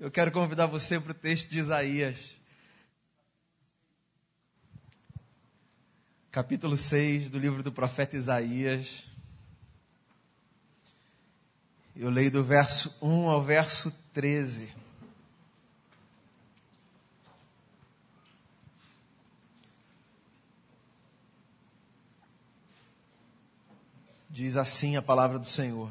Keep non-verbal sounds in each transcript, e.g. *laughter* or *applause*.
Eu quero convidar você para o texto de Isaías, capítulo 6 do livro do profeta Isaías. Eu leio do verso 1 ao verso 13. Diz assim a palavra do Senhor.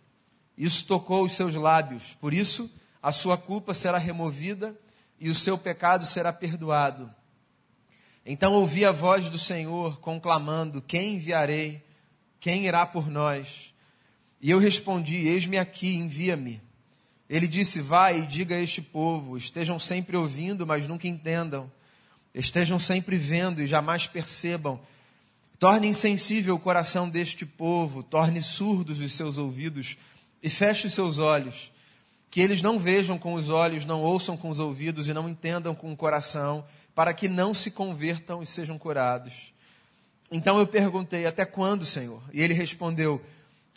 isso tocou os seus lábios. Por isso, a sua culpa será removida e o seu pecado será perdoado. Então ouvi a voz do Senhor conclamando: Quem enviarei? Quem irá por nós? E eu respondi: Eis-me aqui, envia-me. Ele disse: Vai e diga a este povo: estejam sempre ouvindo, mas nunca entendam. Estejam sempre vendo e jamais percebam. Torne insensível o coração deste povo, torne surdos os seus ouvidos e feche os seus olhos, que eles não vejam com os olhos, não ouçam com os ouvidos e não entendam com o coração, para que não se convertam e sejam curados. Então eu perguntei: Até quando, Senhor? E ele respondeu: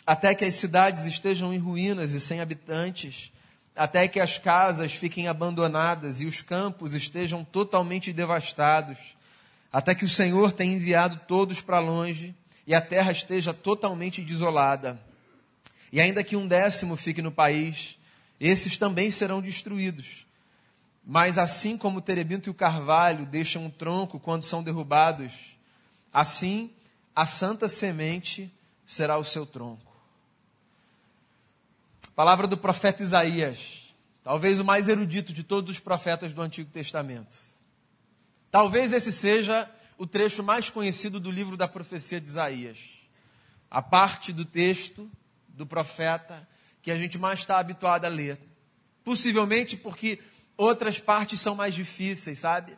Até que as cidades estejam em ruínas e sem habitantes, até que as casas fiquem abandonadas e os campos estejam totalmente devastados, até que o Senhor tenha enviado todos para longe e a terra esteja totalmente desolada. E ainda que um décimo fique no país, esses também serão destruídos. Mas assim como o terebinto e o carvalho deixam um tronco quando são derrubados, assim a santa semente será o seu tronco. Palavra do profeta Isaías, talvez o mais erudito de todos os profetas do Antigo Testamento. Talvez esse seja o trecho mais conhecido do livro da profecia de Isaías. A parte do texto do profeta que a gente mais está habituado a ler. Possivelmente porque outras partes são mais difíceis, sabe?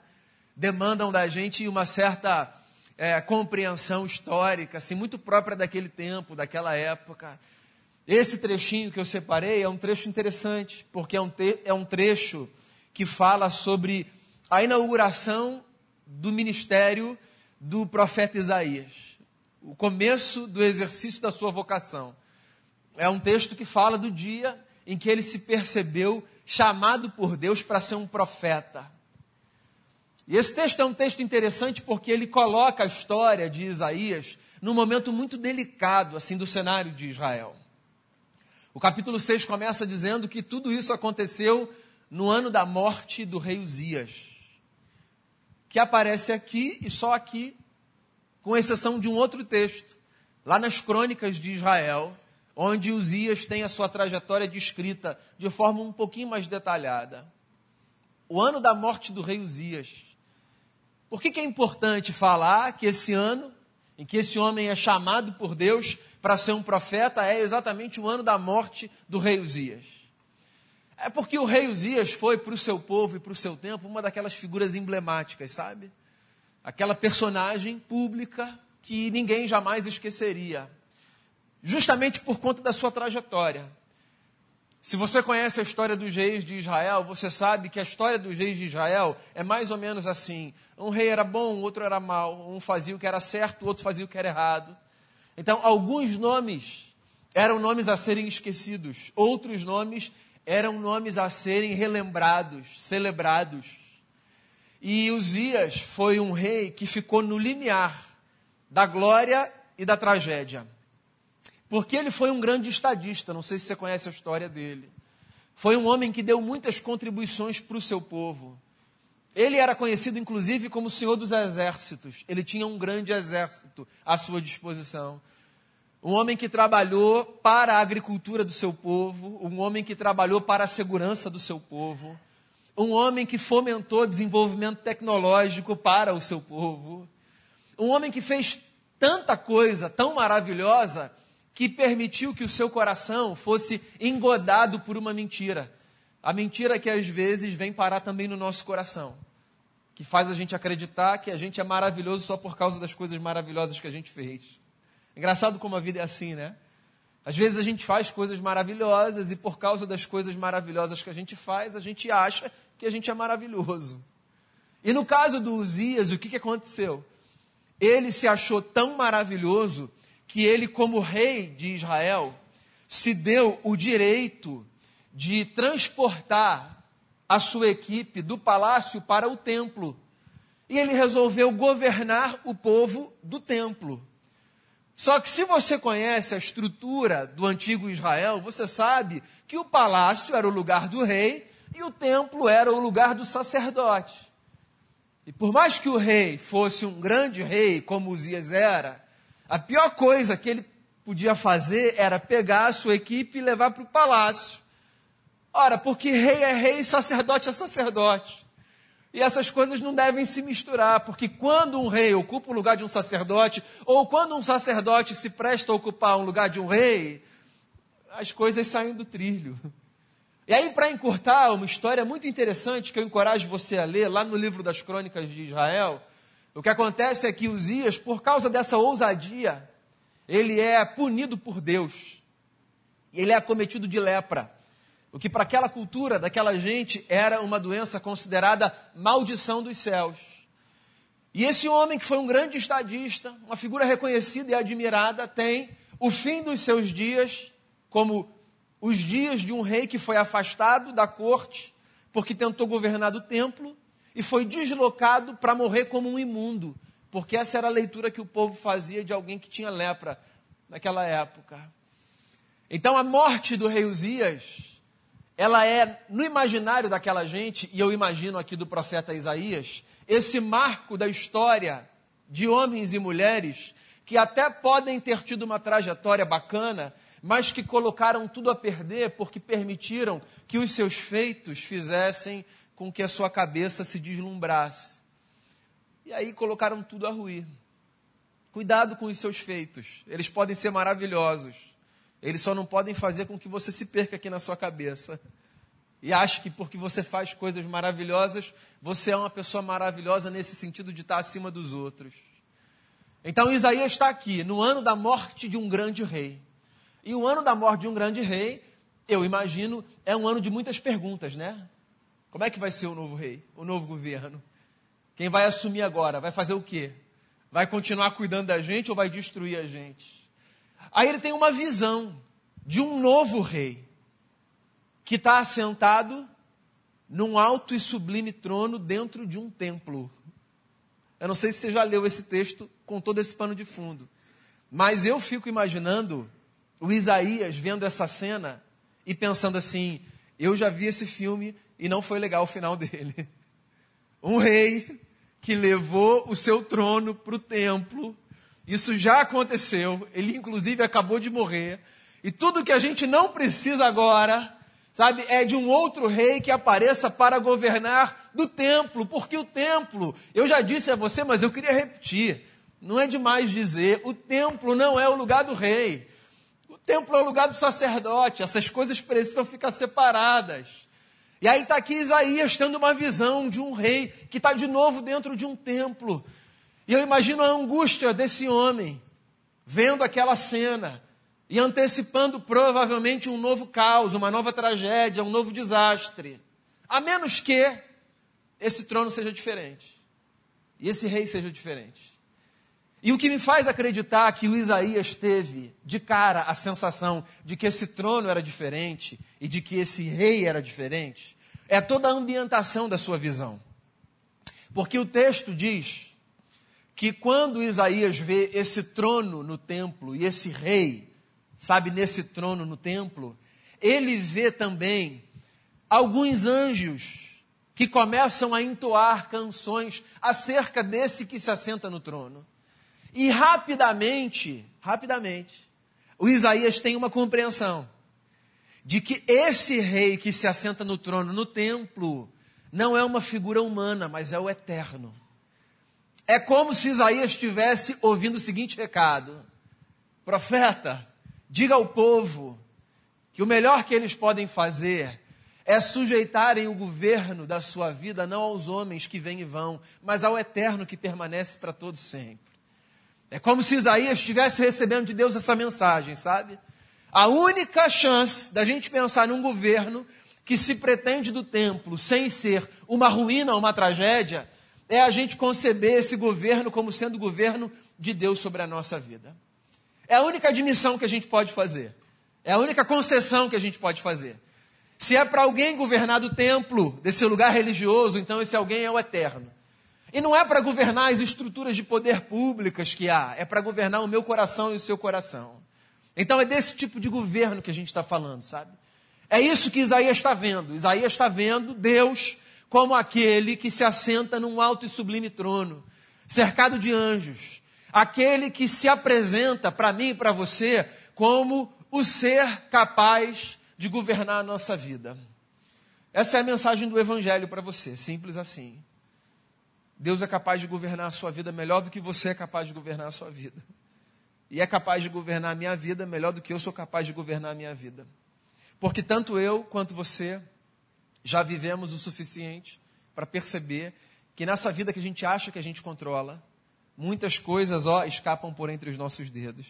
Demandam da gente uma certa é, compreensão histórica, assim, muito própria daquele tempo, daquela época. Esse trechinho que eu separei é um trecho interessante, porque é um, é um trecho que fala sobre a inauguração do ministério do profeta Isaías, o começo do exercício da sua vocação é um texto que fala do dia em que ele se percebeu chamado por Deus para ser um profeta. E esse texto é um texto interessante porque ele coloca a história de Isaías num momento muito delicado, assim, do cenário de Israel. O capítulo 6 começa dizendo que tudo isso aconteceu no ano da morte do rei Uzias, que aparece aqui e só aqui, com exceção de um outro texto, lá nas crônicas de Israel, onde Uzias tem a sua trajetória descrita de forma um pouquinho mais detalhada. O ano da morte do rei Uzias. Por que, que é importante falar que esse ano, em que esse homem é chamado por Deus para ser um profeta, é exatamente o ano da morte do rei Uzias? É porque o rei Uzias foi para o seu povo e para o seu tempo uma daquelas figuras emblemáticas, sabe? Aquela personagem pública que ninguém jamais esqueceria justamente por conta da sua trajetória. Se você conhece a história dos reis de Israel, você sabe que a história dos reis de Israel é mais ou menos assim: um rei era bom, o outro era mau, um fazia o que era certo, o outro fazia o que era errado. Então, alguns nomes eram nomes a serem esquecidos, outros nomes eram nomes a serem relembrados, celebrados. E Uzias foi um rei que ficou no limiar da glória e da tragédia. Porque ele foi um grande estadista, não sei se você conhece a história dele. foi um homem que deu muitas contribuições para o seu povo. Ele era conhecido, inclusive, como Senhor dos Exércitos. Ele tinha um grande exército à sua disposição. Um homem que trabalhou para a agricultura do seu povo, um homem que trabalhou para a segurança do seu povo, um homem que fomentou desenvolvimento tecnológico para o seu povo, um homem que fez tanta coisa tão maravilhosa que permitiu que o seu coração fosse engodado por uma mentira. A mentira que às vezes vem parar também no nosso coração que faz a gente acreditar que a gente é maravilhoso só por causa das coisas maravilhosas que a gente fez. Engraçado como a vida é assim, né? Às vezes a gente faz coisas maravilhosas e por causa das coisas maravilhosas que a gente faz, a gente acha que a gente é maravilhoso. E no caso do Uzias, o que, que aconteceu? Ele se achou tão maravilhoso que ele, como rei de Israel, se deu o direito de transportar a sua equipe do palácio para o templo. E ele resolveu governar o povo do templo. Só que se você conhece a estrutura do antigo Israel, você sabe que o palácio era o lugar do rei e o templo era o lugar do sacerdote. E por mais que o rei fosse um grande rei, como Uzias era, a pior coisa que ele podia fazer era pegar a sua equipe e levar para o palácio Ora, porque rei é rei, sacerdote é sacerdote. E essas coisas não devem se misturar, porque quando um rei ocupa o lugar de um sacerdote, ou quando um sacerdote se presta a ocupar um lugar de um rei, as coisas saem do trilho. E aí, para encurtar, uma história muito interessante que eu encorajo você a ler, lá no livro das Crônicas de Israel, o que acontece é que Uzias, por causa dessa ousadia, ele é punido por Deus. Ele é acometido de lepra o que para aquela cultura, daquela gente, era uma doença considerada maldição dos céus. E esse homem, que foi um grande estadista, uma figura reconhecida e admirada, tem o fim dos seus dias como os dias de um rei que foi afastado da corte porque tentou governar do templo e foi deslocado para morrer como um imundo, porque essa era a leitura que o povo fazia de alguém que tinha lepra naquela época. Então a morte do rei Uzias ela é, no imaginário daquela gente, e eu imagino aqui do profeta Isaías, esse marco da história de homens e mulheres que até podem ter tido uma trajetória bacana, mas que colocaram tudo a perder porque permitiram que os seus feitos fizessem com que a sua cabeça se deslumbrasse. E aí colocaram tudo a ruir. Cuidado com os seus feitos, eles podem ser maravilhosos, eles só não podem fazer com que você se perca aqui na sua cabeça. E ache que porque você faz coisas maravilhosas, você é uma pessoa maravilhosa nesse sentido de estar acima dos outros. Então Isaías está aqui, no ano da morte de um grande rei. E o ano da morte de um grande rei, eu imagino, é um ano de muitas perguntas, né? Como é que vai ser o novo rei, o novo governo? Quem vai assumir agora? Vai fazer o quê? Vai continuar cuidando da gente ou vai destruir a gente? Aí ele tem uma visão de um novo rei que está assentado num alto e sublime trono dentro de um templo. Eu não sei se você já leu esse texto com todo esse pano de fundo, mas eu fico imaginando o Isaías vendo essa cena e pensando assim: eu já vi esse filme e não foi legal o final dele. Um rei que levou o seu trono para o templo isso já aconteceu, ele inclusive acabou de morrer. E tudo que a gente não precisa agora, sabe, é de um outro rei que apareça para governar do templo, porque o templo, eu já disse a você, mas eu queria repetir, não é demais dizer, o templo não é o lugar do rei. O templo é o lugar do sacerdote, essas coisas precisam ficar separadas. E aí está aqui Isaías tendo uma visão de um rei que está de novo dentro de um templo. E eu imagino a angústia desse homem, vendo aquela cena e antecipando provavelmente um novo caos, uma nova tragédia, um novo desastre. A menos que esse trono seja diferente e esse rei seja diferente. E o que me faz acreditar que o Isaías teve de cara a sensação de que esse trono era diferente e de que esse rei era diferente é toda a ambientação da sua visão. Porque o texto diz que quando Isaías vê esse trono no templo e esse rei, sabe, nesse trono no templo, ele vê também alguns anjos que começam a entoar canções acerca desse que se assenta no trono. E rapidamente, rapidamente, o Isaías tem uma compreensão de que esse rei que se assenta no trono, no templo, não é uma figura humana, mas é o eterno. É como se Isaías estivesse ouvindo o seguinte recado: Profeta, diga ao povo que o melhor que eles podem fazer é sujeitarem o governo da sua vida não aos homens que vêm e vão, mas ao eterno que permanece para todos sempre. É como se Isaías estivesse recebendo de Deus essa mensagem, sabe? A única chance da gente pensar num governo que se pretende do templo sem ser uma ruína ou uma tragédia é a gente conceber esse governo como sendo o governo de Deus sobre a nossa vida. É a única admissão que a gente pode fazer. É a única concessão que a gente pode fazer. Se é para alguém governar do templo, desse lugar religioso, então esse alguém é o eterno. E não é para governar as estruturas de poder públicas que há, é para governar o meu coração e o seu coração. Então é desse tipo de governo que a gente está falando, sabe? É isso que Isaías está vendo. Isaías está vendo Deus como aquele que se assenta num alto e sublime trono, cercado de anjos. Aquele que se apresenta para mim e para você como o ser capaz de governar a nossa vida. Essa é a mensagem do Evangelho para você, simples assim. Deus é capaz de governar a sua vida melhor do que você é capaz de governar a sua vida. *laughs* E é capaz de governar a minha vida melhor do que eu sou capaz de governar a minha vida. Porque tanto eu quanto você já vivemos o suficiente para perceber que nessa vida que a gente acha que a gente controla, muitas coisas ó, escapam por entre os nossos dedos.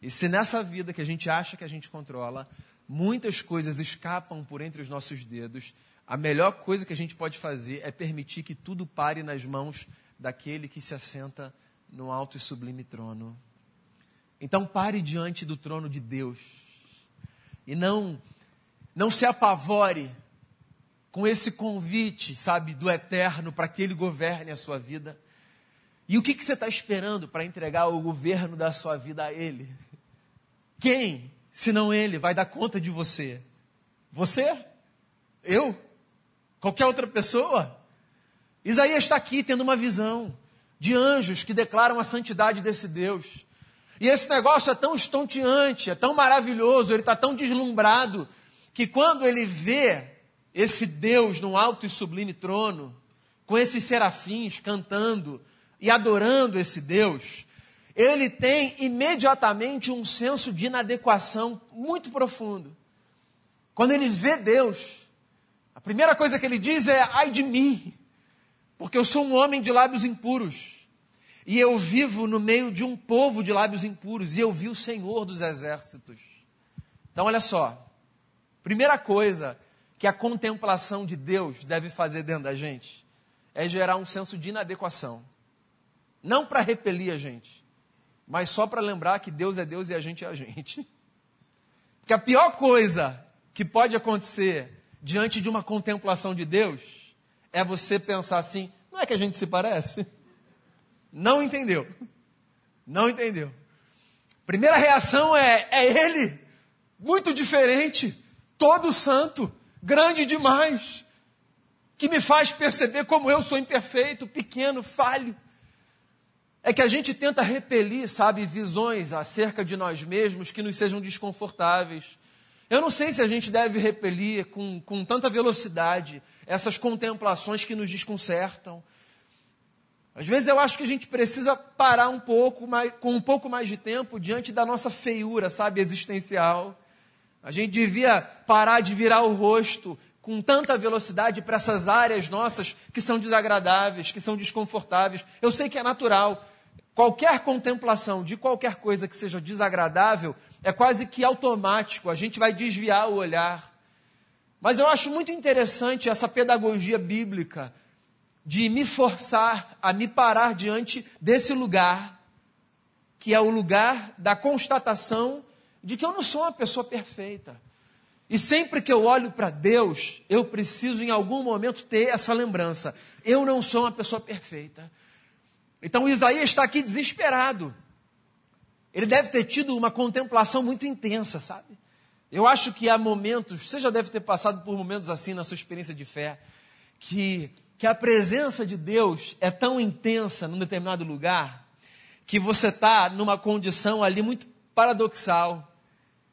E se nessa vida que a gente acha que a gente controla, muitas coisas escapam por entre os nossos dedos, a melhor coisa que a gente pode fazer é permitir que tudo pare nas mãos daquele que se assenta no alto e sublime trono. Então pare diante do trono de Deus e não não se apavore com esse convite, sabe, do eterno para que ele governe a sua vida. E o que, que você está esperando para entregar o governo da sua vida a ele? Quem, se não ele, vai dar conta de você? Você? Eu? Qualquer outra pessoa? Isaías está aqui tendo uma visão de anjos que declaram a santidade desse Deus. E esse negócio é tão estonteante, é tão maravilhoso, ele está tão deslumbrado, que quando ele vê esse Deus no alto e sublime trono, com esses serafins cantando e adorando esse Deus, ele tem imediatamente um senso de inadequação muito profundo. Quando ele vê Deus, a primeira coisa que ele diz é: ai de mim, porque eu sou um homem de lábios impuros. E eu vivo no meio de um povo de lábios impuros, e eu vi o Senhor dos exércitos. Então, olha só. Primeira coisa que a contemplação de Deus deve fazer dentro da gente é gerar um senso de inadequação. Não para repelir a gente, mas só para lembrar que Deus é Deus e a gente é a gente. *laughs* Porque a pior coisa que pode acontecer diante de uma contemplação de Deus é você pensar assim: não é que a gente se parece? Não entendeu. Não entendeu. Primeira reação é: é Ele, muito diferente, todo santo, grande demais, que me faz perceber como eu sou imperfeito, pequeno, falho. É que a gente tenta repelir, sabe, visões acerca de nós mesmos que nos sejam desconfortáveis. Eu não sei se a gente deve repelir com, com tanta velocidade essas contemplações que nos desconcertam, às vezes eu acho que a gente precisa parar um pouco, mais, com um pouco mais de tempo diante da nossa feiura, sabe, existencial. A gente devia parar de virar o rosto com tanta velocidade para essas áreas nossas que são desagradáveis, que são desconfortáveis. Eu sei que é natural. Qualquer contemplação de qualquer coisa que seja desagradável é quase que automático, a gente vai desviar o olhar. Mas eu acho muito interessante essa pedagogia bíblica de me forçar a me parar diante desse lugar, que é o lugar da constatação de que eu não sou uma pessoa perfeita. E sempre que eu olho para Deus, eu preciso em algum momento ter essa lembrança: eu não sou uma pessoa perfeita. Então Isaías está aqui desesperado. Ele deve ter tido uma contemplação muito intensa, sabe? Eu acho que há momentos, você já deve ter passado por momentos assim na sua experiência de fé, que, que a presença de Deus é tão intensa num determinado lugar, que você está numa condição ali muito paradoxal.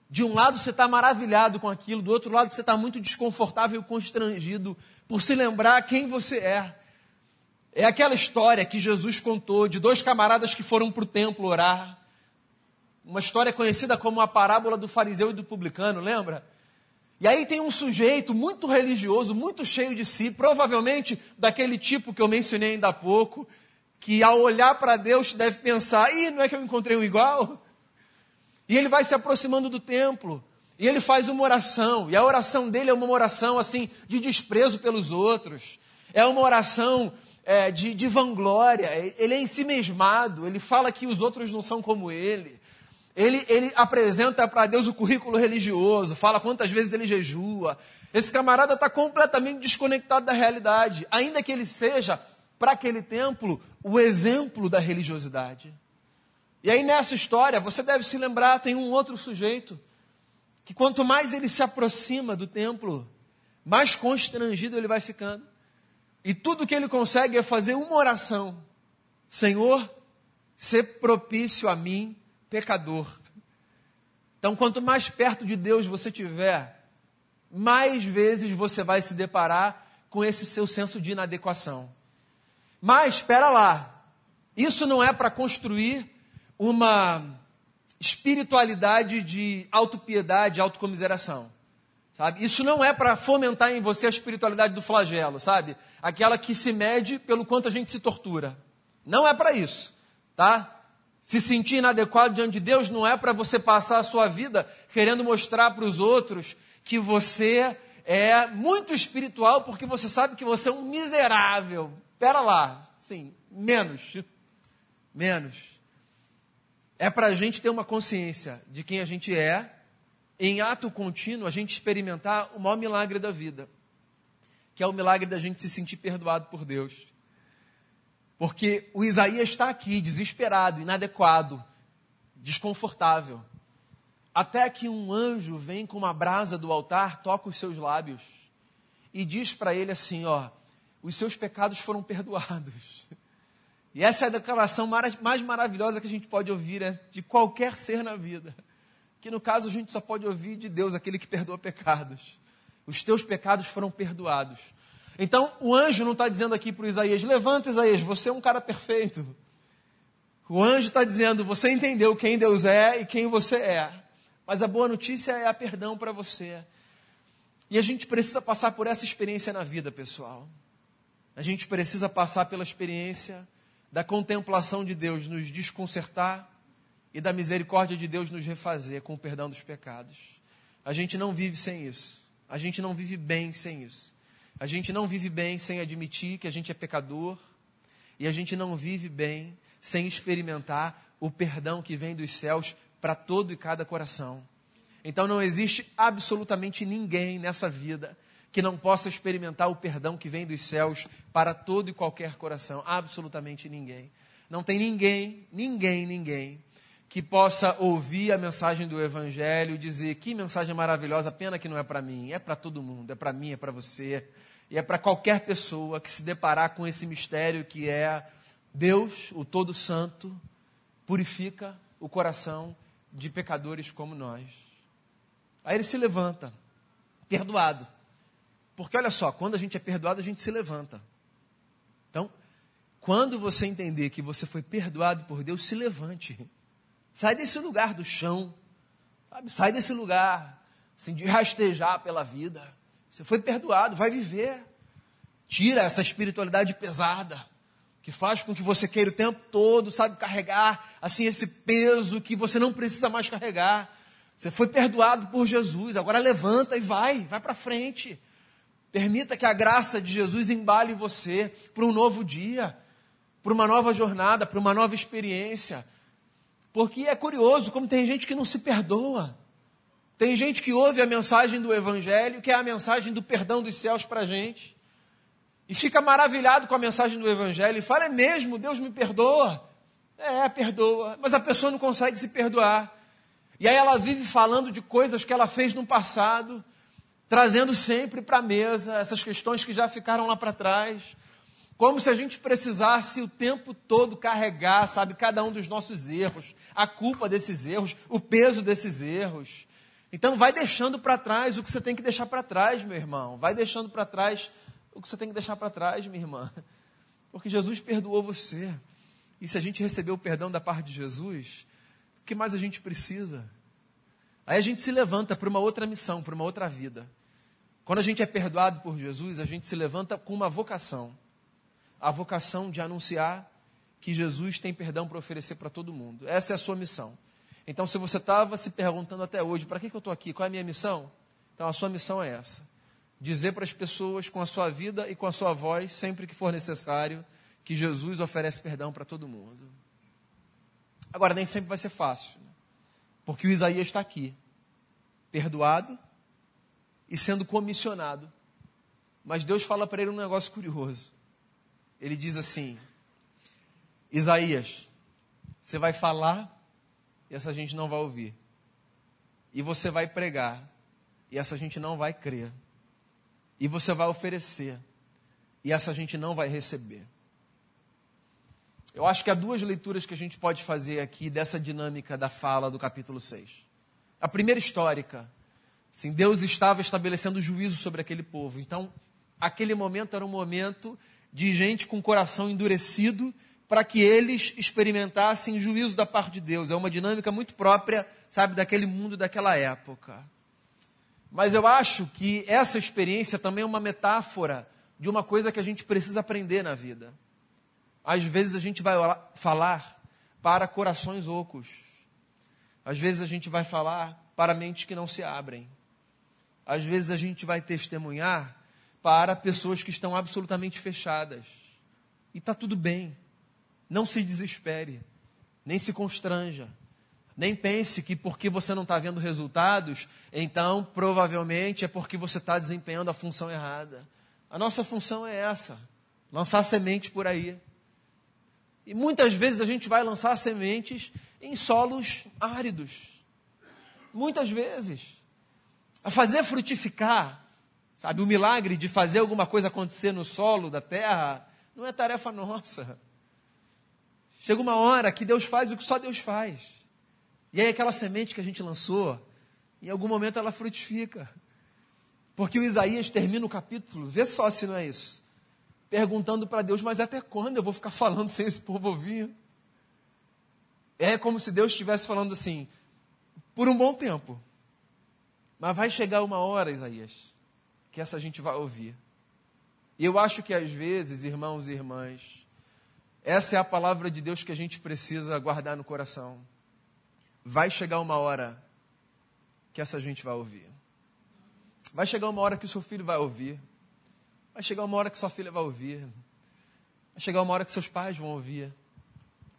De um lado você está maravilhado com aquilo, do outro lado você está muito desconfortável e constrangido por se lembrar quem você é. É aquela história que Jesus contou de dois camaradas que foram para o templo orar uma história conhecida como a parábola do fariseu e do publicano, lembra? E aí tem um sujeito muito religioso, muito cheio de si, provavelmente daquele tipo que eu mencionei ainda há pouco, que ao olhar para Deus deve pensar: ih, não é que eu encontrei um igual? E ele vai se aproximando do templo, e ele faz uma oração, e a oração dele é uma oração assim, de desprezo pelos outros, é uma oração é, de, de vanglória, ele é ensimesmado, ele fala que os outros não são como ele. Ele, ele apresenta para Deus o currículo religioso, fala quantas vezes ele jejua. Esse camarada está completamente desconectado da realidade, ainda que ele seja, para aquele templo, o exemplo da religiosidade. E aí nessa história, você deve se lembrar, tem um outro sujeito, que quanto mais ele se aproxima do templo, mais constrangido ele vai ficando. E tudo que ele consegue é fazer uma oração: Senhor, ser propício a mim pecador. Então, quanto mais perto de Deus você tiver, mais vezes você vai se deparar com esse seu senso de inadequação. Mas, espera lá, isso não é para construir uma espiritualidade de autopiedade, autocomiseração. Sabe? Isso não é para fomentar em você a espiritualidade do flagelo, sabe? Aquela que se mede pelo quanto a gente se tortura. Não é para isso, tá? Se sentir inadequado diante de Deus não é para você passar a sua vida querendo mostrar para os outros que você é muito espiritual porque você sabe que você é um miserável. Pera lá, sim, menos, menos. É para a gente ter uma consciência de quem a gente é, em ato contínuo, a gente experimentar o maior milagre da vida, que é o milagre da gente se sentir perdoado por Deus. Porque o Isaías está aqui, desesperado, inadequado, desconfortável. Até que um anjo vem com uma brasa do altar, toca os seus lábios e diz para ele assim: Ó, os seus pecados foram perdoados. E essa é a declaração mais maravilhosa que a gente pode ouvir né, de qualquer ser na vida. Que no caso a gente só pode ouvir de Deus, aquele que perdoa pecados. Os teus pecados foram perdoados. Então, o anjo não está dizendo aqui para o Isaías: levanta, Isaías, você é um cara perfeito. O anjo está dizendo: você entendeu quem Deus é e quem você é. Mas a boa notícia é a perdão para você. E a gente precisa passar por essa experiência na vida, pessoal. A gente precisa passar pela experiência da contemplação de Deus nos desconcertar e da misericórdia de Deus nos refazer com o perdão dos pecados. A gente não vive sem isso. A gente não vive bem sem isso. A gente não vive bem sem admitir que a gente é pecador, e a gente não vive bem sem experimentar o perdão que vem dos céus para todo e cada coração. Então não existe absolutamente ninguém nessa vida que não possa experimentar o perdão que vem dos céus para todo e qualquer coração. Absolutamente ninguém. Não tem ninguém, ninguém, ninguém que possa ouvir a mensagem do Evangelho e dizer que mensagem maravilhosa, pena que não é para mim, é para todo mundo, é para mim, é para você, e é para qualquer pessoa que se deparar com esse mistério que é Deus, o Todo Santo, purifica o coração de pecadores como nós. Aí ele se levanta, perdoado. Porque olha só, quando a gente é perdoado, a gente se levanta. Então, quando você entender que você foi perdoado por Deus, se levante. Sai desse lugar do chão, sabe? Sai desse lugar assim, de rastejar pela vida. Você foi perdoado, vai viver. Tira essa espiritualidade pesada que faz com que você queira o tempo todo, sabe, carregar assim esse peso que você não precisa mais carregar. Você foi perdoado por Jesus, agora levanta e vai, vai para frente. Permita que a graça de Jesus embale você para um novo dia, para uma nova jornada, para uma nova experiência. Porque é curioso como tem gente que não se perdoa. Tem gente que ouve a mensagem do Evangelho, que é a mensagem do perdão dos céus para a gente, e fica maravilhado com a mensagem do Evangelho e fala: é mesmo, Deus me perdoa. É, perdoa. Mas a pessoa não consegue se perdoar. E aí ela vive falando de coisas que ela fez no passado, trazendo sempre para a mesa essas questões que já ficaram lá para trás. Como se a gente precisasse o tempo todo carregar, sabe, cada um dos nossos erros, a culpa desses erros, o peso desses erros. Então, vai deixando para trás o que você tem que deixar para trás, meu irmão. Vai deixando para trás o que você tem que deixar para trás, minha irmã. *laughs* Porque Jesus perdoou você. E se a gente recebeu o perdão da parte de Jesus, o que mais a gente precisa? Aí a gente se levanta para uma outra missão, para uma outra vida. Quando a gente é perdoado por Jesus, a gente se levanta com uma vocação a vocação de anunciar que Jesus tem perdão para oferecer para todo mundo. Essa é a sua missão. Então, se você estava se perguntando até hoje, para que, que eu estou aqui? Qual é a minha missão? Então, a sua missão é essa: dizer para as pessoas com a sua vida e com a sua voz, sempre que for necessário, que Jesus oferece perdão para todo mundo. Agora, nem sempre vai ser fácil, né? porque o Isaías está aqui, perdoado e sendo comissionado. Mas Deus fala para ele um negócio curioso ele diz assim: Isaías, você vai falar e essa gente não vai ouvir. E você vai pregar e essa gente não vai crer. E você vai oferecer e essa gente não vai receber. Eu acho que há duas leituras que a gente pode fazer aqui dessa dinâmica da fala do capítulo 6. A primeira histórica. Sim, Deus estava estabelecendo juízo sobre aquele povo. Então, aquele momento era um momento de gente com coração endurecido para que eles experimentassem juízo da parte de Deus. É uma dinâmica muito própria, sabe, daquele mundo daquela época. Mas eu acho que essa experiência também é uma metáfora de uma coisa que a gente precisa aprender na vida. Às vezes a gente vai falar para corações ocos. Às vezes a gente vai falar para mentes que não se abrem. Às vezes a gente vai testemunhar para pessoas que estão absolutamente fechadas. E está tudo bem. Não se desespere, nem se constranja. Nem pense que porque você não está vendo resultados, então provavelmente é porque você está desempenhando a função errada. A nossa função é essa: lançar sementes por aí. E muitas vezes a gente vai lançar sementes em solos áridos. Muitas vezes. A fazer frutificar Sabe, o milagre de fazer alguma coisa acontecer no solo da terra não é tarefa nossa. Chega uma hora que Deus faz o que só Deus faz. E aí aquela semente que a gente lançou, em algum momento ela frutifica. Porque o Isaías termina o capítulo, vê só se não é isso. Perguntando para Deus, mas até quando eu vou ficar falando sem esse povo ouvir? É como se Deus estivesse falando assim, por um bom tempo. Mas vai chegar uma hora, Isaías, que essa gente vai ouvir. E eu acho que às vezes, irmãos e irmãs, essa é a palavra de Deus que a gente precisa guardar no coração. Vai chegar uma hora que essa gente vai ouvir. Vai chegar uma hora que o seu filho vai ouvir. Vai chegar uma hora que sua filha vai ouvir. Vai chegar uma hora que seus pais vão ouvir.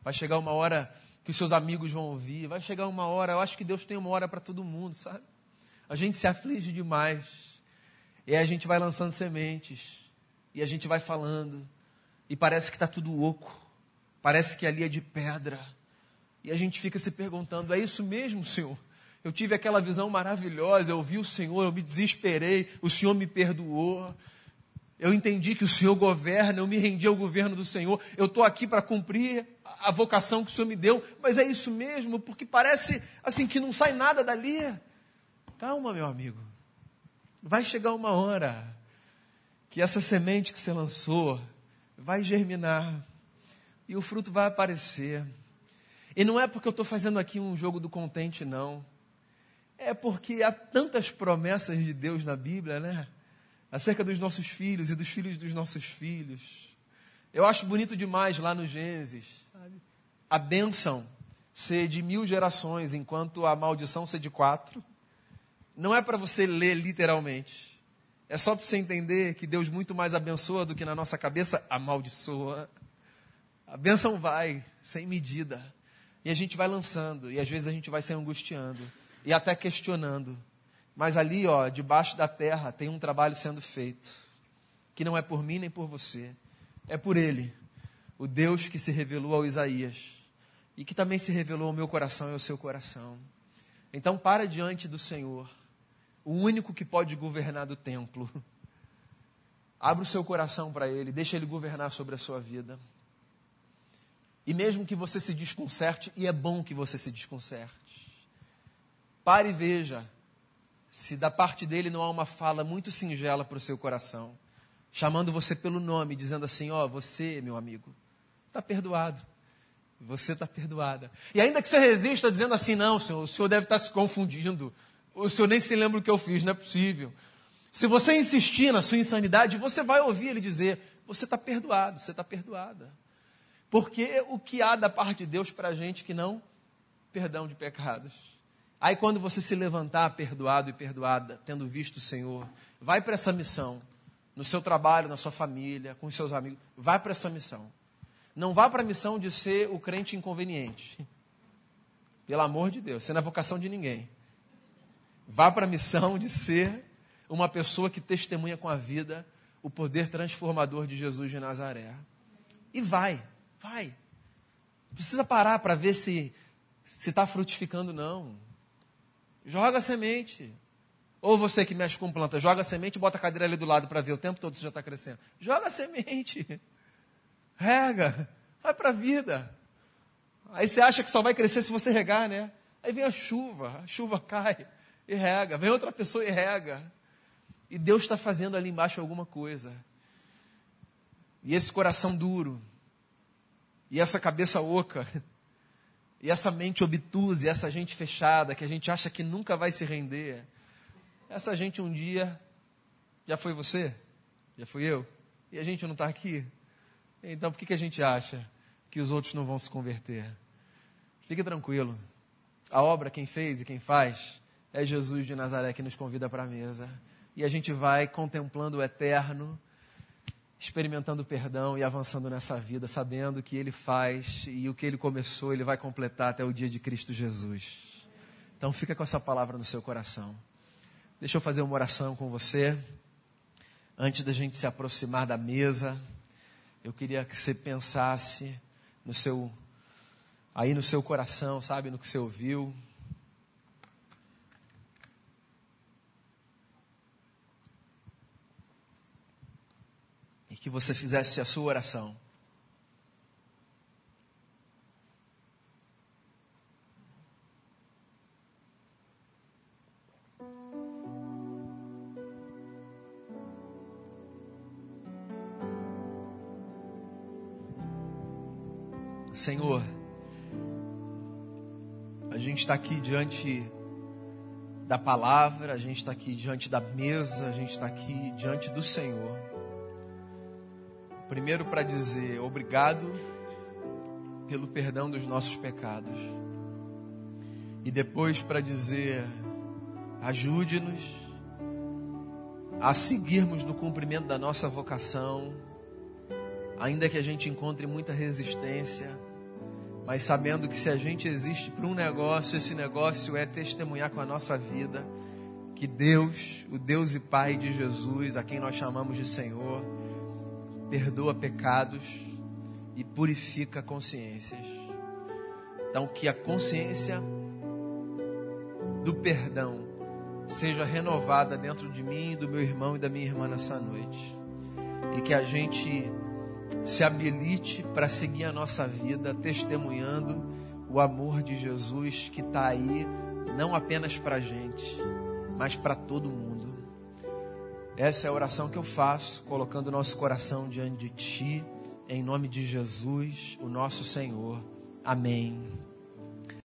Vai chegar uma hora que os seus amigos vão ouvir. Vai chegar uma hora, eu acho que Deus tem uma hora para todo mundo, sabe? A gente se aflige demais e aí a gente vai lançando sementes. E a gente vai falando. E parece que está tudo oco. Parece que ali é de pedra. E a gente fica se perguntando: é isso mesmo, Senhor? Eu tive aquela visão maravilhosa, eu vi o Senhor, eu me desesperei, o Senhor me perdoou. Eu entendi que o Senhor governa, eu me rendi ao governo do Senhor. Eu estou aqui para cumprir a vocação que o Senhor me deu, mas é isso mesmo, porque parece assim que não sai nada dali. Calma, meu amigo. Vai chegar uma hora que essa semente que você lançou vai germinar e o fruto vai aparecer. E não é porque eu estou fazendo aqui um jogo do contente, não. É porque há tantas promessas de Deus na Bíblia, né? Acerca dos nossos filhos e dos filhos dos nossos filhos. Eu acho bonito demais lá no Gênesis, sabe? A bênção ser de mil gerações, enquanto a maldição ser de quatro não é para você ler literalmente. É só para você entender que Deus muito mais abençoa do que na nossa cabeça amaldiçoa. A bênção vai, sem medida. E a gente vai lançando, e às vezes a gente vai se angustiando, e até questionando. Mas ali, ó, debaixo da terra, tem um trabalho sendo feito, que não é por mim nem por você, é por Ele, o Deus que se revelou ao Isaías, e que também se revelou ao meu coração e ao seu coração. Então para diante do Senhor, o único que pode governar do templo. *laughs* Abra o seu coração para Ele, deixa Ele governar sobre a sua vida. E mesmo que você se desconcerte, e é bom que você se desconcerte, pare e veja se da parte dele não há uma fala muito singela para o seu coração, chamando você pelo nome, dizendo assim: Ó, oh, você, meu amigo, está perdoado. Você está perdoada. E ainda que você resista dizendo assim: Não, senhor, o senhor deve estar tá se confundindo. O senhor nem se lembra o que eu fiz, não é possível. Se você insistir na sua insanidade, você vai ouvir ele dizer: Você está perdoado, você está perdoada. Porque o que há da parte de Deus para a gente que não? Perdão de pecados. Aí quando você se levantar perdoado e perdoada, tendo visto o Senhor, vai para essa missão, no seu trabalho, na sua família, com os seus amigos, vai para essa missão. Não vá para a missão de ser o crente inconveniente. *laughs* Pelo amor de Deus, você não é vocação de ninguém. Vá para a missão de ser uma pessoa que testemunha com a vida o poder transformador de Jesus de Nazaré. E vai, vai. Não precisa parar para ver se se está frutificando, não. Joga a semente. Ou você que mexe com planta, joga a semente e bota a cadeira ali do lado para ver o tempo todo se já está crescendo. Joga a semente. Rega. Vai para a vida. Aí você acha que só vai crescer se você regar, né? Aí vem a chuva, a chuva cai e rega. Vem outra pessoa e rega. E Deus está fazendo ali embaixo alguma coisa. E esse coração duro, e essa cabeça oca, *laughs* e essa mente obtusa, e essa gente fechada, que a gente acha que nunca vai se render, essa gente um dia já foi você, já fui eu, e a gente não está aqui. Então por que, que a gente acha que os outros não vão se converter? Fique tranquilo. A obra, quem fez e quem faz, é Jesus de Nazaré que nos convida para a mesa. E a gente vai contemplando o eterno experimentando perdão e avançando nessa vida, sabendo que Ele faz e o que Ele começou, Ele vai completar até o dia de Cristo Jesus. Então fica com essa palavra no seu coração. Deixa eu fazer uma oração com você. Antes da gente se aproximar da mesa, eu queria que você pensasse no seu aí no seu coração, sabe, no que você ouviu, que você fizesse a sua oração. Senhor, a gente está aqui diante da palavra, a gente está aqui diante da mesa, a gente está aqui diante do Senhor. Primeiro, para dizer obrigado pelo perdão dos nossos pecados. E depois, para dizer ajude-nos a seguirmos no cumprimento da nossa vocação, ainda que a gente encontre muita resistência, mas sabendo que se a gente existe para um negócio, esse negócio é testemunhar com a nossa vida que Deus, o Deus e Pai de Jesus, a quem nós chamamos de Senhor, perdoa pecados e purifica consciências. Então, que a consciência do perdão seja renovada dentro de mim, do meu irmão e da minha irmã nessa noite. E que a gente se habilite para seguir a nossa vida testemunhando o amor de Jesus que está aí, não apenas para a gente, mas para todo mundo. Essa é a oração que eu faço, colocando o nosso coração diante de Ti, em nome de Jesus, o nosso Senhor. Amém.